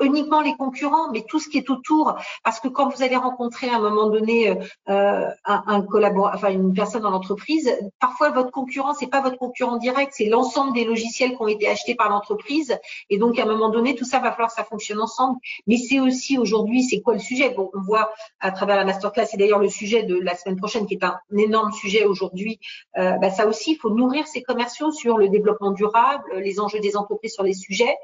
uniquement les concurrents, mais tout ce qui est autour. Parce que quand vous allez rencontrer à un moment donné euh, un, un collaborateur, enfin une personne dans l'entreprise, parfois votre concurrent c'est pas votre concurrent direct, c'est l'ensemble des logiciels qui ont été achetés par l'entreprise. Et donc à un moment donné, tout ça va falloir que ça fonctionne ensemble. Mais c'est aussi aujourd'hui, c'est quoi le sujet? Bon, on voit à travers la masterclass, et d'ailleurs le sujet de la semaine prochaine qui est un, énorme sujet aujourd'hui. Euh, bah, ça aussi, il faut nourrir ces commerciaux sur le développement durable, les enjeux des entreprises sur les sujets.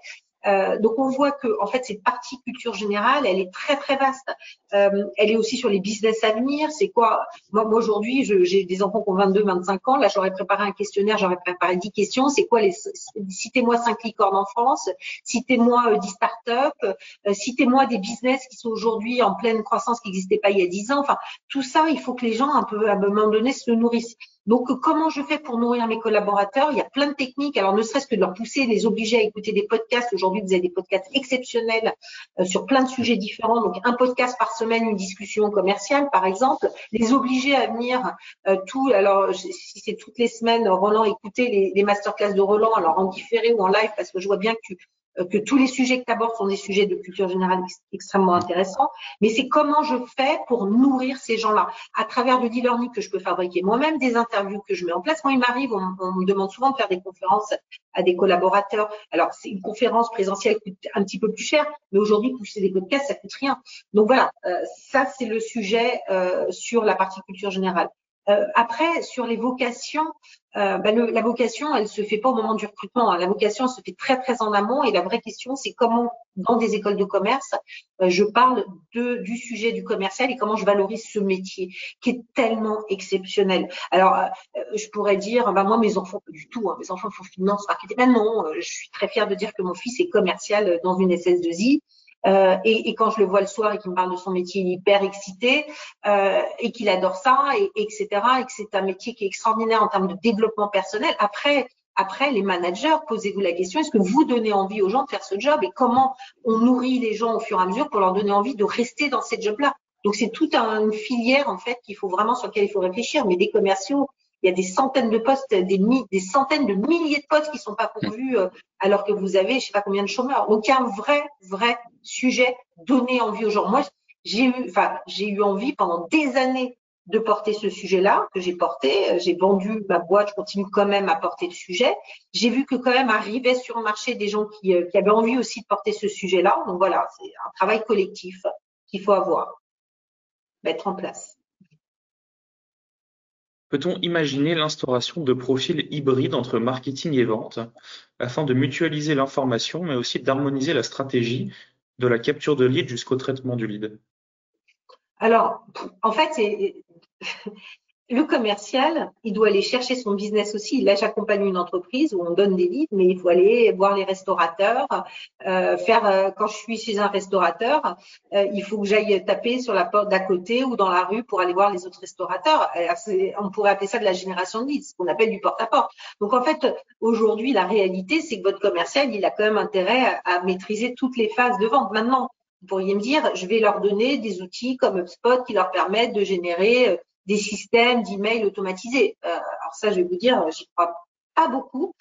Euh, donc on voit que en fait cette partie culture générale, elle est très très vaste. Euh, elle est aussi sur les business à venir. C'est quoi? Moi, aujourd'hui, j'ai des enfants qui ont 22, 25 ans. Là, j'aurais préparé un questionnaire, j'aurais préparé 10 questions. C'est quoi les Citez-moi 5 licornes en France. Citez-moi euh, 10 startups. Euh, citez-moi des business qui sont aujourd'hui en pleine croissance qui n'existaient pas il y a 10 ans. Enfin, tout ça, il faut que les gens un peu à un moment donné se nourrissent. Donc, comment je fais pour nourrir mes collaborateurs? Il y a plein de techniques. Alors, ne serait-ce que de leur pousser, les obliger à écouter des podcasts. Aujourd'hui, vous avez des podcasts exceptionnels euh, sur plein de sujets différents. Donc, un podcast par semaine, une discussion commerciale, par exemple. Les obliger à venir euh, tout. Alors, si c'est toutes les semaines, Roland, écouter les, les masterclass de Roland, alors en différé ou en live, parce que je vois bien que tu que tous les sujets que tu abordes sont des sujets de culture générale extrêmement intéressants, mais c'est comment je fais pour nourrir ces gens-là à travers du e-learning que je peux fabriquer moi-même, des interviews que je mets en place. Moi, il m'arrive, on, me demande souvent de faire des conférences à des collaborateurs. Alors, c'est une conférence présentielle coûte un petit peu plus cher, mais aujourd'hui, pousser des podcasts, ça coûte rien. Donc voilà, euh, ça c'est le sujet euh, sur la partie culture générale. Euh, après, sur les vocations, euh, bah, le, la vocation, elle se fait pas au moment du recrutement. Hein. La vocation, se fait très très en amont. Et la vraie question, c'est comment, dans des écoles de commerce, euh, je parle de, du sujet du commercial et comment je valorise ce métier qui est tellement exceptionnel. Alors, euh, je pourrais dire, bah moi, mes enfants, pas du tout. Hein, mes enfants font finance, marketing. Ben non, je suis très fière de dire que mon fils est commercial dans une SS2I. Euh, et, et, quand je le vois le soir et qu'il me parle de son métier, hyper excité euh, et qu'il adore ça, et, etc. Et que c'est un métier qui est extraordinaire en termes de développement personnel. Après, après, les managers, posez-vous la question, est-ce que vous donnez envie aux gens de faire ce job et comment on nourrit les gens au fur et à mesure pour leur donner envie de rester dans cette job-là? Donc, c'est toute une filière, en fait, qu'il faut vraiment, sur laquelle il faut réfléchir. Mais des commerciaux, il y a des centaines de postes, des, des centaines de milliers de postes qui sont pas pourvus euh, alors que vous avez, je sais pas combien de chômeurs. Donc vrai, vrai sujet donner envie aux gens. Moi, j'ai eu, enfin, j'ai eu envie pendant des années de porter ce sujet-là que j'ai porté. Euh, j'ai vendu ma boîte, je continue quand même à porter le sujet. J'ai vu que quand même arrivaient sur le marché des gens qui, euh, qui avaient envie aussi de porter ce sujet-là. Donc voilà, c'est un travail collectif qu'il faut avoir, mettre en place. Peut-on imaginer l'instauration de profils hybrides entre marketing et vente afin de mutualiser l'information mais aussi d'harmoniser la stratégie de la capture de lead jusqu'au traitement du lead? Alors, en fait, le commercial, il doit aller chercher son business aussi. Là, j'accompagne une entreprise où on donne des leads, mais il faut aller voir les restaurateurs, euh, faire. Euh, quand je suis chez un restaurateur, euh, il faut que j'aille taper sur la porte d'à côté ou dans la rue pour aller voir les autres restaurateurs. on pourrait appeler ça de la génération de leads, ce qu'on appelle du porte-à-porte. Donc en fait, aujourd'hui, la réalité, c'est que votre commercial, il a quand même intérêt à, à maîtriser toutes les phases de vente. Maintenant, vous pourriez me dire, je vais leur donner des outils comme HubSpot qui leur permettent de générer des systèmes d'email automatisés. alors ça, je vais vous dire, j'y crois pas beaucoup,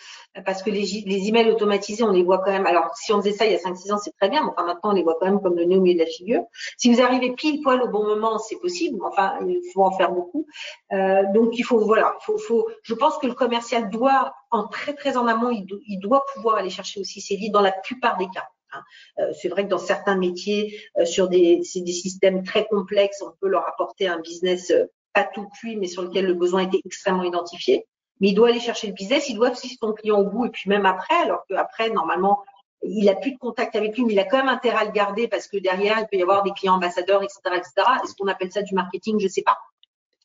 parce que les, les emails automatisés, on les voit quand même. Alors, si on faisait ça il y a 5-6 ans, c'est très bien, mais enfin maintenant, on les voit quand même comme le nez au milieu de la figure. Si vous arrivez pile poil au bon moment, c'est possible, enfin, il faut en faire beaucoup. Euh, donc, il faut, voilà, faut, faut, je pense que le commercial doit, en très très en amont, il, il doit pouvoir aller chercher aussi ses leads dans la plupart des cas. Hein. Euh, c'est vrai que dans certains métiers, euh, sur des, des systèmes très complexes, on peut leur apporter un business euh, pas tout cuit, mais sur lequel le besoin était extrêmement identifié mais il doit aller chercher le business, il doit suivre son client au bout et puis même après, alors qu'après, normalement, il a plus de contact avec lui, mais il a quand même intérêt à le garder parce que derrière, il peut y avoir des clients ambassadeurs, etc., etc. Est-ce qu'on appelle ça du marketing? Je sais pas.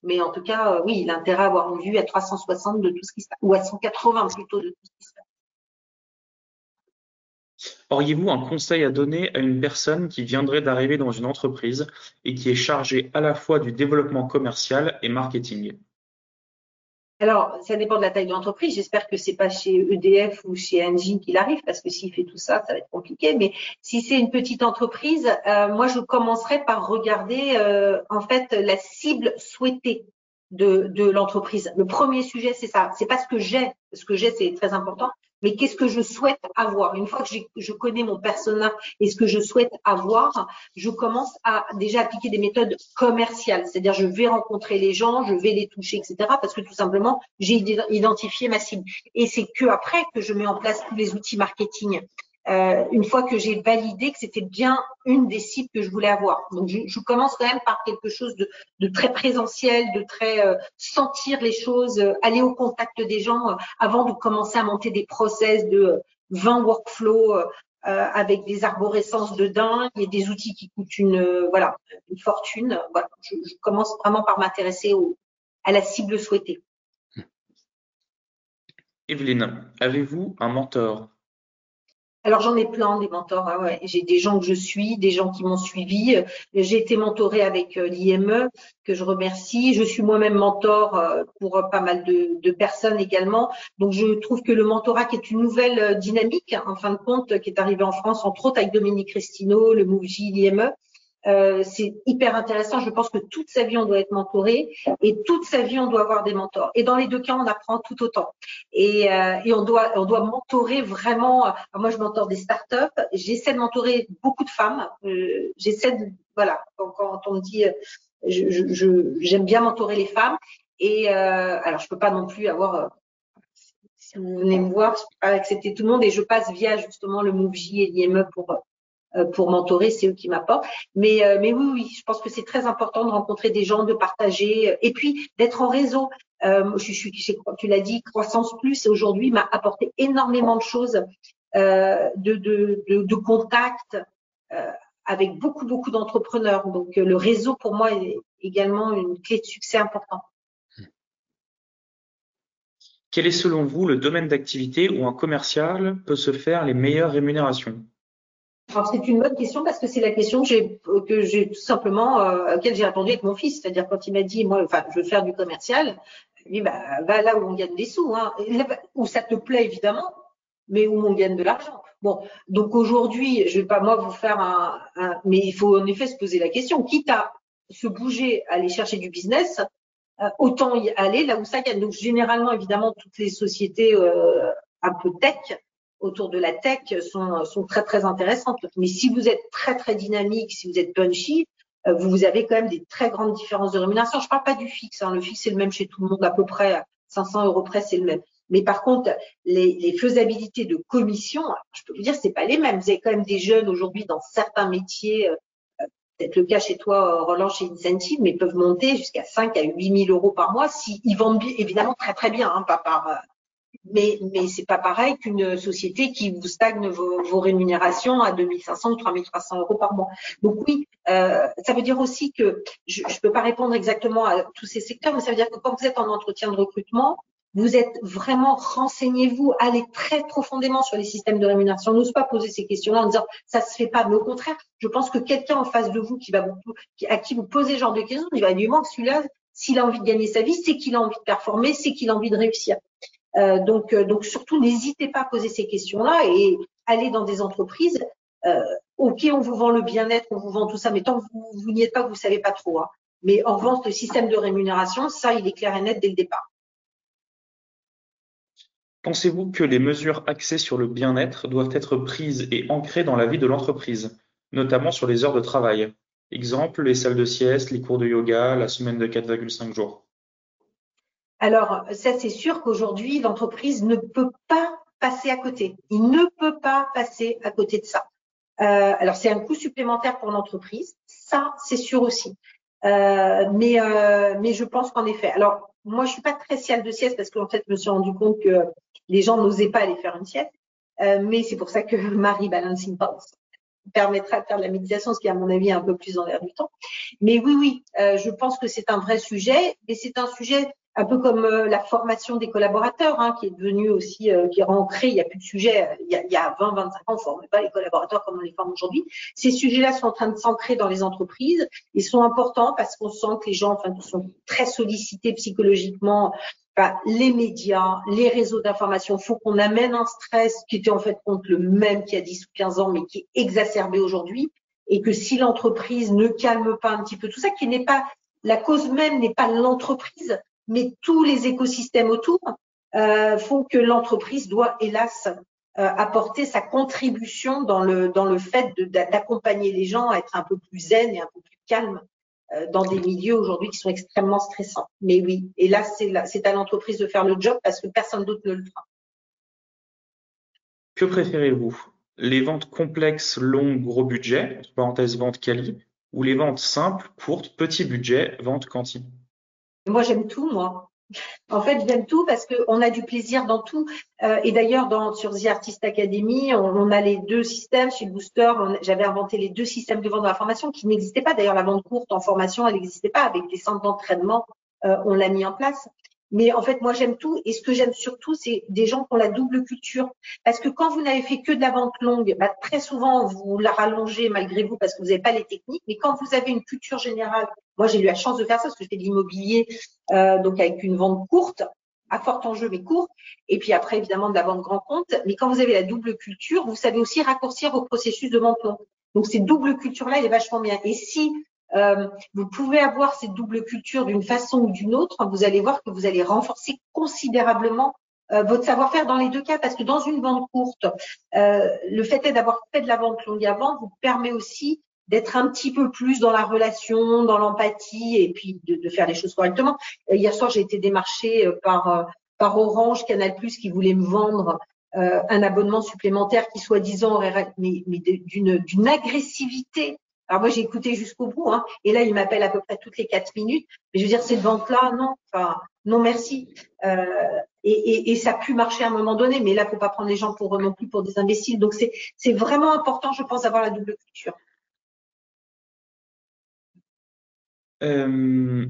Mais en tout cas, euh, oui, il a intérêt à avoir une vue à 360 de tout ce qui se passe, ou à 180 plutôt de tout ce qui se passe. Auriez-vous un conseil à donner à une personne qui viendrait d'arriver dans une entreprise et qui est chargée à la fois du développement commercial et marketing? Alors, ça dépend de la taille de l'entreprise. J'espère que c'est pas chez EDF ou chez Engie qu'il arrive, parce que s'il fait tout ça, ça va être compliqué. Mais si c'est une petite entreprise, euh, moi, je commencerai par regarder euh, en fait la cible souhaitée de, de l'entreprise. Le premier sujet, c'est ça. C'est pas ce que j'ai. Ce que j'ai, c'est très important mais qu'est-ce que je souhaite avoir? Une fois que je connais mon persona et ce que je souhaite avoir, je commence à déjà appliquer des méthodes commerciales, c'est-à-dire je vais rencontrer les gens, je vais les toucher, etc. Parce que tout simplement, j'ai identifié ma cible. Et c'est que après que je mets en place tous les outils marketing euh, une fois que j'ai validé que c'était bien une des cibles que je voulais avoir. Donc, je, commence quand même par quelque chose de, très présentiel, de très euh, sentir les choses, euh, aller au contact des gens avant de commencer à monter des process de 20 workflows avec des arborescences de dingue et des outils qui coûtent une voilà une fortune. Je, je commence vraiment par m'intéresser à la cible souhaitée. Evelyne, avez-vous un mentor? Alors j'en ai plein des mentors. Hein. J'ai des gens que je suis, des gens qui m'ont suivi. J'ai été mentorée avec euh, l'IME que je remercie. Je suis moi-même mentor euh, pour pas mal de, personnes également. Donc je trouve que le mentorat qui est une nouvelle euh, dynamique en fin de compte qui est arrivée en France entre autres avec Dominique Restino, le MOVJ, l'IME. Euh, c'est hyper intéressant. Je pense que toute sa vie, on doit être mentoré et toute sa vie, on doit avoir des mentors. Et dans les deux cas, on apprend tout autant. Et, euh, et on doit, on doit mentorer vraiment. moi, je mentore des startups. J'essaie de mentorer beaucoup de femmes. Euh, j'essaie de, voilà, quand, quand on me dit, j'aime je, je, bien mentorer les femmes. Et alors, je peux pas non plus avoir si vous venez me voir, je peux pas accepter tout le monde et je passe via justement le MoveJ et l'IME pour euh, pour mentorer, c'est eux qui m'apportent. Mais, euh, mais oui, oui, je pense que c'est très important de rencontrer des gens, de partager, euh, et puis d'être en réseau. Euh, je suis, tu l'as dit, Croissance Plus aujourd'hui m'a apporté énormément de choses, euh, de, de, contacts euh, avec beaucoup, beaucoup d'entrepreneurs. Donc le réseau pour moi est également une clé de succès importante. Quel est selon vous le domaine d'activité où un commercial peut se faire les meilleures rémunérations? Alors c'est une bonne question parce que c'est la question que j'ai tout simplement euh, à laquelle j'ai répondu avec mon fils, c'est-à-dire quand il m'a dit moi enfin je veux faire du commercial, bah va là où on gagne des sous, hein, où ça te plaît évidemment, mais où on gagne de l'argent. Bon, donc aujourd'hui je vais pas moi vous faire un, un, mais il faut en effet se poser la question, quitte à se bouger, aller chercher du business, euh, autant y aller là où ça gagne. Donc généralement évidemment toutes les sociétés euh, un peu tech autour de la tech sont, sont très très intéressantes. Mais si vous êtes très très dynamique, si vous êtes punchy, euh, vous avez quand même des très grandes différences de rémunération. Je parle pas du fixe. Hein. Le fixe c'est le même chez tout le monde à peu près 500 euros près c'est le même. Mais par contre, les, les, faisabilités de commission, je peux vous dire, c'est pas les mêmes. Vous avez quand même des jeunes aujourd'hui dans certains métiers, euh, peut-être le cas chez toi, Roland, chez Incentive, mais peuvent monter jusqu'à 5 à 8 000 euros par mois s'ils vendent évidemment très très bien, hein, pas par euh, mais, mais c'est pas pareil qu'une société qui vous stagne vos, vos, rémunérations à 2500 ou 3300 euros par mois. Donc oui, euh, ça veut dire aussi que je ne peux pas répondre exactement à tous ces secteurs, mais ça veut dire que quand vous êtes en entretien de recrutement, vous êtes vraiment renseignez-vous, allez très profondément sur les systèmes de rémunération. N'ose pas poser ces questions-là en disant ça se fait pas. Mais au contraire, je pense que quelqu'un en face de vous qui va vous, à qui vous posez ce genre de questions, il va du moins que celui-là, s'il a envie de gagner sa vie, c'est qu'il a envie de performer, c'est qu'il a envie de réussir. Euh, donc, euh, donc surtout, n'hésitez pas à poser ces questions-là et aller dans des entreprises. Euh, ok, on vous vend le bien-être, on vous vend tout ça, mais tant que vous, n'y êtes pas, vous savez pas trop. Hein. Mais en revanche, le système de rémunération, ça, il est clair et net dès le départ. Pensez-vous que les mesures axées sur le bien-être doivent être prises et ancrées dans la vie de l'entreprise, notamment sur les heures de travail? Exemple, les salles de sieste, les cours de yoga, la semaine de 4,5 jours. Alors, ça, c'est sûr qu'aujourd'hui, l'entreprise ne peut pas passer à côté. Il ne peut pas passer à côté de ça. Euh, alors, c'est un coût supplémentaire pour l'entreprise. Ça, c'est sûr aussi. Euh, mais, euh, mais je pense qu'en effet, alors moi, je suis pas très salle de sieste parce qu'en fait, je me suis rendu compte que les gens n'osaient pas aller faire une sieste. Euh, mais c'est pour ça que [LAUGHS] Marie Balancing Pulse permettra de faire de la méditation, ce qui, à mon avis, est un peu plus en l'air du temps. Mais oui, oui, euh, je pense que c'est un vrai sujet, et c'est un sujet un peu comme euh, la formation des collaborateurs, hein, qui est devenue aussi, euh, qui est ancrée, il n'y a plus de sujet, il y a, il y a 20, 25 ans, on ne formait pas les collaborateurs comme on les forme aujourd'hui. Ces sujets-là sont en train de s'ancrer dans les entreprises. Ils sont importants parce qu'on sent que les gens enfin, sont très sollicités psychologiquement. Enfin, les médias, les réseaux d'information, il faut qu'on amène un stress qui était en fait contre le même qu'il y a 10 ou 15 ans, mais qui est exacerbé aujourd'hui. Et que si l'entreprise ne calme pas un petit peu tout ça, qui n'est pas la cause même n'est pas l'entreprise, mais tous les écosystèmes autour euh, font que l'entreprise doit, hélas, euh, apporter sa contribution dans le, dans le fait d'accompagner les gens à être un peu plus zen et un peu plus calme euh, dans des milieux aujourd'hui qui sont extrêmement stressants. Mais oui, et là, c'est à l'entreprise de faire le job parce que personne d'autre ne le fera. Que préférez-vous? Les ventes complexes, longues, gros budget, entre parenthèses vente quali, ou les ventes simples, courtes, petit budget, vente quanti? Moi, j'aime tout, moi. En fait, j'aime tout parce qu'on a du plaisir dans tout. Euh, et d'ailleurs, dans, sur The Artist Academy, on, a les deux systèmes. Chez Booster, j'avais inventé les deux systèmes de vente de la formation qui n'existaient pas. D'ailleurs, la vente courte en formation, elle n'existait pas. Avec des centres d'entraînement, euh, on l'a mis en place. Mais en fait, moi, j'aime tout. Et ce que j'aime surtout, c'est des gens qui ont la double culture. Parce que quand vous n'avez fait que de la vente longue, bah, très souvent, vous la rallongez malgré vous parce que vous n'avez pas les techniques. Mais quand vous avez une culture générale, moi, j'ai eu la chance de faire ça parce que je fais de l'immobilier, euh, donc avec une vente courte, à fort enjeu, mais court. Et puis après, évidemment, de la vente grand compte. Mais quand vous avez la double culture, vous savez aussi raccourcir vos processus de vente longue. Donc, cette double culture-là, elle est vachement bien. Et si euh, vous pouvez avoir cette double culture d'une façon ou d'une autre, vous allez voir que vous allez renforcer considérablement euh, votre savoir-faire dans les deux cas, parce que dans une vente courte, euh, le fait d'avoir fait de la vente longue avant vous permet aussi d'être un petit peu plus dans la relation, dans l'empathie et puis de, faire les choses correctement. hier soir, j'ai été démarchée par, Orange, Canal+, qui voulait me vendre un abonnement supplémentaire qui soi-disant aurait mais d'une agressivité alors moi, j'ai écouté jusqu'au bout, hein, et là, il m'appelle à peu près toutes les quatre minutes. Mais je veux dire, cette vente-là, non, enfin, non merci. Euh, et, ça a pu marcher à un moment donné, mais là, faut pas prendre les gens pour non plus pour des imbéciles. Donc c'est c'est vraiment important, je pense, d'avoir la double culture. Euh,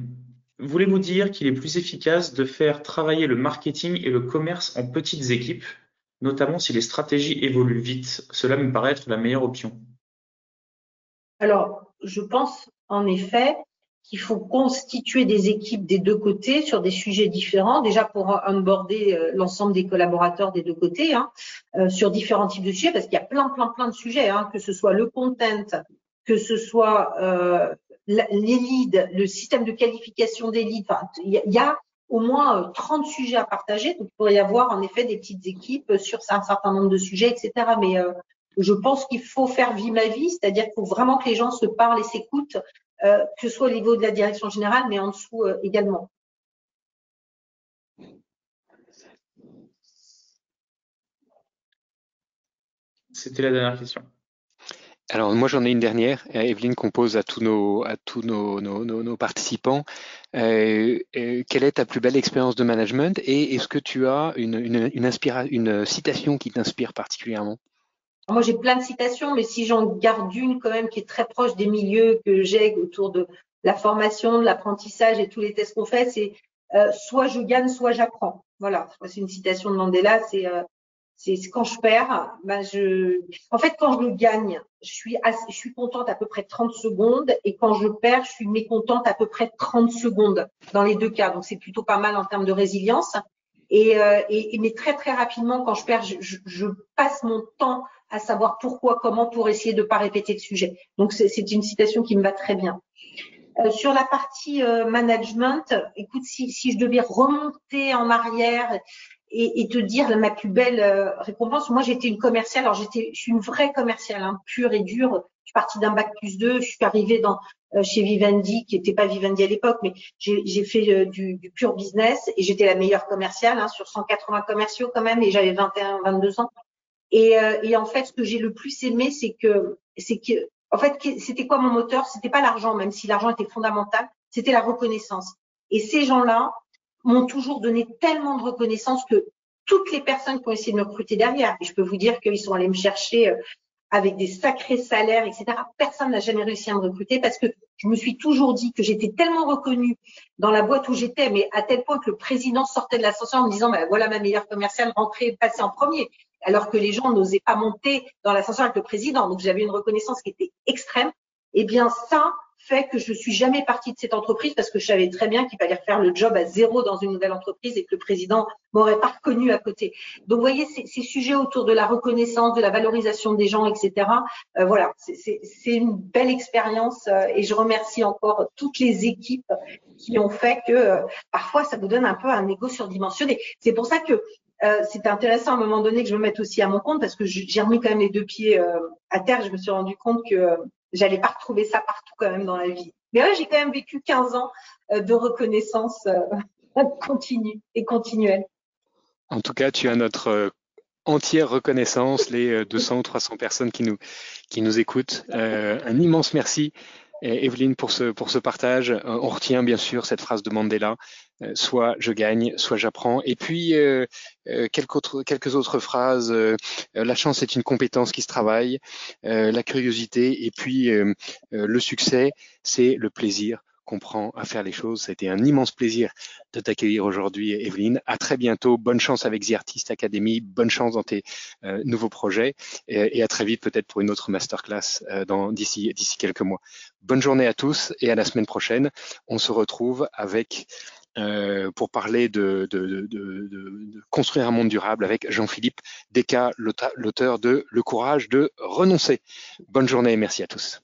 Voulez-vous dire qu'il est plus efficace de faire travailler le marketing et le commerce en petites équipes, notamment si les stratégies évoluent vite? Cela me paraît être la meilleure option. Alors, je pense en effet qu'il faut constituer des équipes des deux côtés sur des sujets différents, déjà pour onboarder euh, l'ensemble des collaborateurs des deux côtés, hein, euh, sur différents types de sujets, parce qu'il y a plein, plein, plein de sujets, hein, que ce soit le content, que ce soit euh, les leads, le système de qualification des leads. Il y, a au moins 30 sujets à partager, donc il pourrait y avoir en effet des petites équipes sur un certain nombre de sujets, etc. Mais je pense qu'il faut faire vie ma vie, c'est-à-dire qu'il faut vraiment que les gens se parlent et s'écoutent, euh, que ce soit au niveau de la direction générale, mais en dessous euh, également. C'était la dernière question. Alors moi j'en ai une dernière, euh, Evelyne qu'on pose à tous nos à tous nos, nos, nos, participants. Euh, euh, quelle est ta plus belle expérience de management et est-ce que tu as une, une, une, une citation qui t'inspire particulièrement? Moi, j'ai plein de citations, mais si j'en garde une quand même qui est très proche des milieux que j'ai autour de la formation, de l'apprentissage et tous les tests qu'on fait, c'est euh, soit je gagne, soit j'apprends. Voilà, c'est une citation de Mandela, c'est euh, quand je perds, ben je, en fait, quand je gagne, je suis, je suis contente à peu près 30 secondes, et quand je perds, je suis mécontente à peu près 30 secondes dans les deux cas. Donc c'est plutôt pas mal en termes de résilience. Et, euh, et, mais très très rapidement, quand je perds, je, je, je passe mon temps à savoir pourquoi, comment, pour essayer de ne pas répéter le sujet. Donc c'est une citation qui me va très bien. sur la partie management, écoute, si, si je devais remonter en arrière et, et, te dire ma plus belle récompense. Moi, j'étais une commerciale. Alors, j'étais, je suis une vraie commerciale, hein, pure et dure. Suis partie d'un bac plus 2. Je suis arrivée dans chez Vivendi, qui n'était pas Vivendi à l'époque, mais j'ai fait du, du, pur business et j'étais la meilleure commerciale hein, sur 180 commerciaux quand même. Et j'avais 21, 22 ans. Et, et en fait, ce que j'ai le plus aimé, c'est que, c'est que, en fait, c'était quoi mon moteur? C'était pas l'argent, même si l'argent était fondamental. C'était la reconnaissance. Et ces gens-là, m'ont toujours donné tellement de reconnaissance que toutes les personnes qui ont essayé de me recruter derrière, et je peux vous dire qu'ils sont allés me chercher euh, avec des sacrés salaires, etc. Personne n'a jamais réussi à me recruter parce que je me suis toujours dit que j'étais tellement reconnue dans la boîte où j'étais, mais à tel point que le président sortait de l'ascenseur en me disant, bah, voilà ma meilleure commerciale, rentrée, passée en premier. Alors que les gens n'osaient pas monter dans l'ascenseur avec le président. Donc j'avais une reconnaissance qui était extrême. Eh bien, ça, que je suis jamais partie de cette entreprise parce que je savais très bien qu'il fallait faire le job à zéro dans une nouvelle entreprise et que le président m'aurait pas reconnu à côté. Donc, vous voyez, ces, sujets autour de la reconnaissance, de la valorisation des gens, etc. Euh, voilà, c'est une belle expérience euh, et je remercie encore toutes les équipes qui ont fait que euh, parfois ça vous donne un peu un ego surdimensionné. C'est pour ça que euh, c'est intéressant à un moment donné que je me mette aussi à mon compte parce que j'ai remis quand même les deux pieds à terre. Je me suis rendu compte que j'allais pas retrouver ça partout quand même dans la vie. Mais ouais, j'ai quand même vécu 15 ans euh, de reconnaissance euh, [LAUGHS] continue et continuelle. En tout cas, tu as notre euh, entière reconnaissance, les 200 ou 300 personnes qui nous, qui nous écoutent. un immense merci Evelyne, pour ce, pour ce partage. Euh, on retient bien sûr cette phrase de Mandela, euh, soit je gagne, soit j'apprends. Et puis, euh, quelques, autres, quelques autres phrases. la chance est une compétence qui se travaille, la curiosité, et puis le succès, c'est le plaisir comprend à faire les choses. C'était un immense plaisir de t'accueillir aujourd'hui, Evelyne. À très bientôt. Bonne chance avec The Artist Academy. Bonne chance dans tes euh, nouveaux projets et, à très vite peut-être pour une autre masterclass euh, d'ici quelques mois. Bonne journée à tous et à la semaine prochaine. On se retrouve avec euh, pour parler de, construire un monde durable avec Jean-Philippe Desca, l'auteur de Le courage de renoncer. Bonne journée et merci à tous.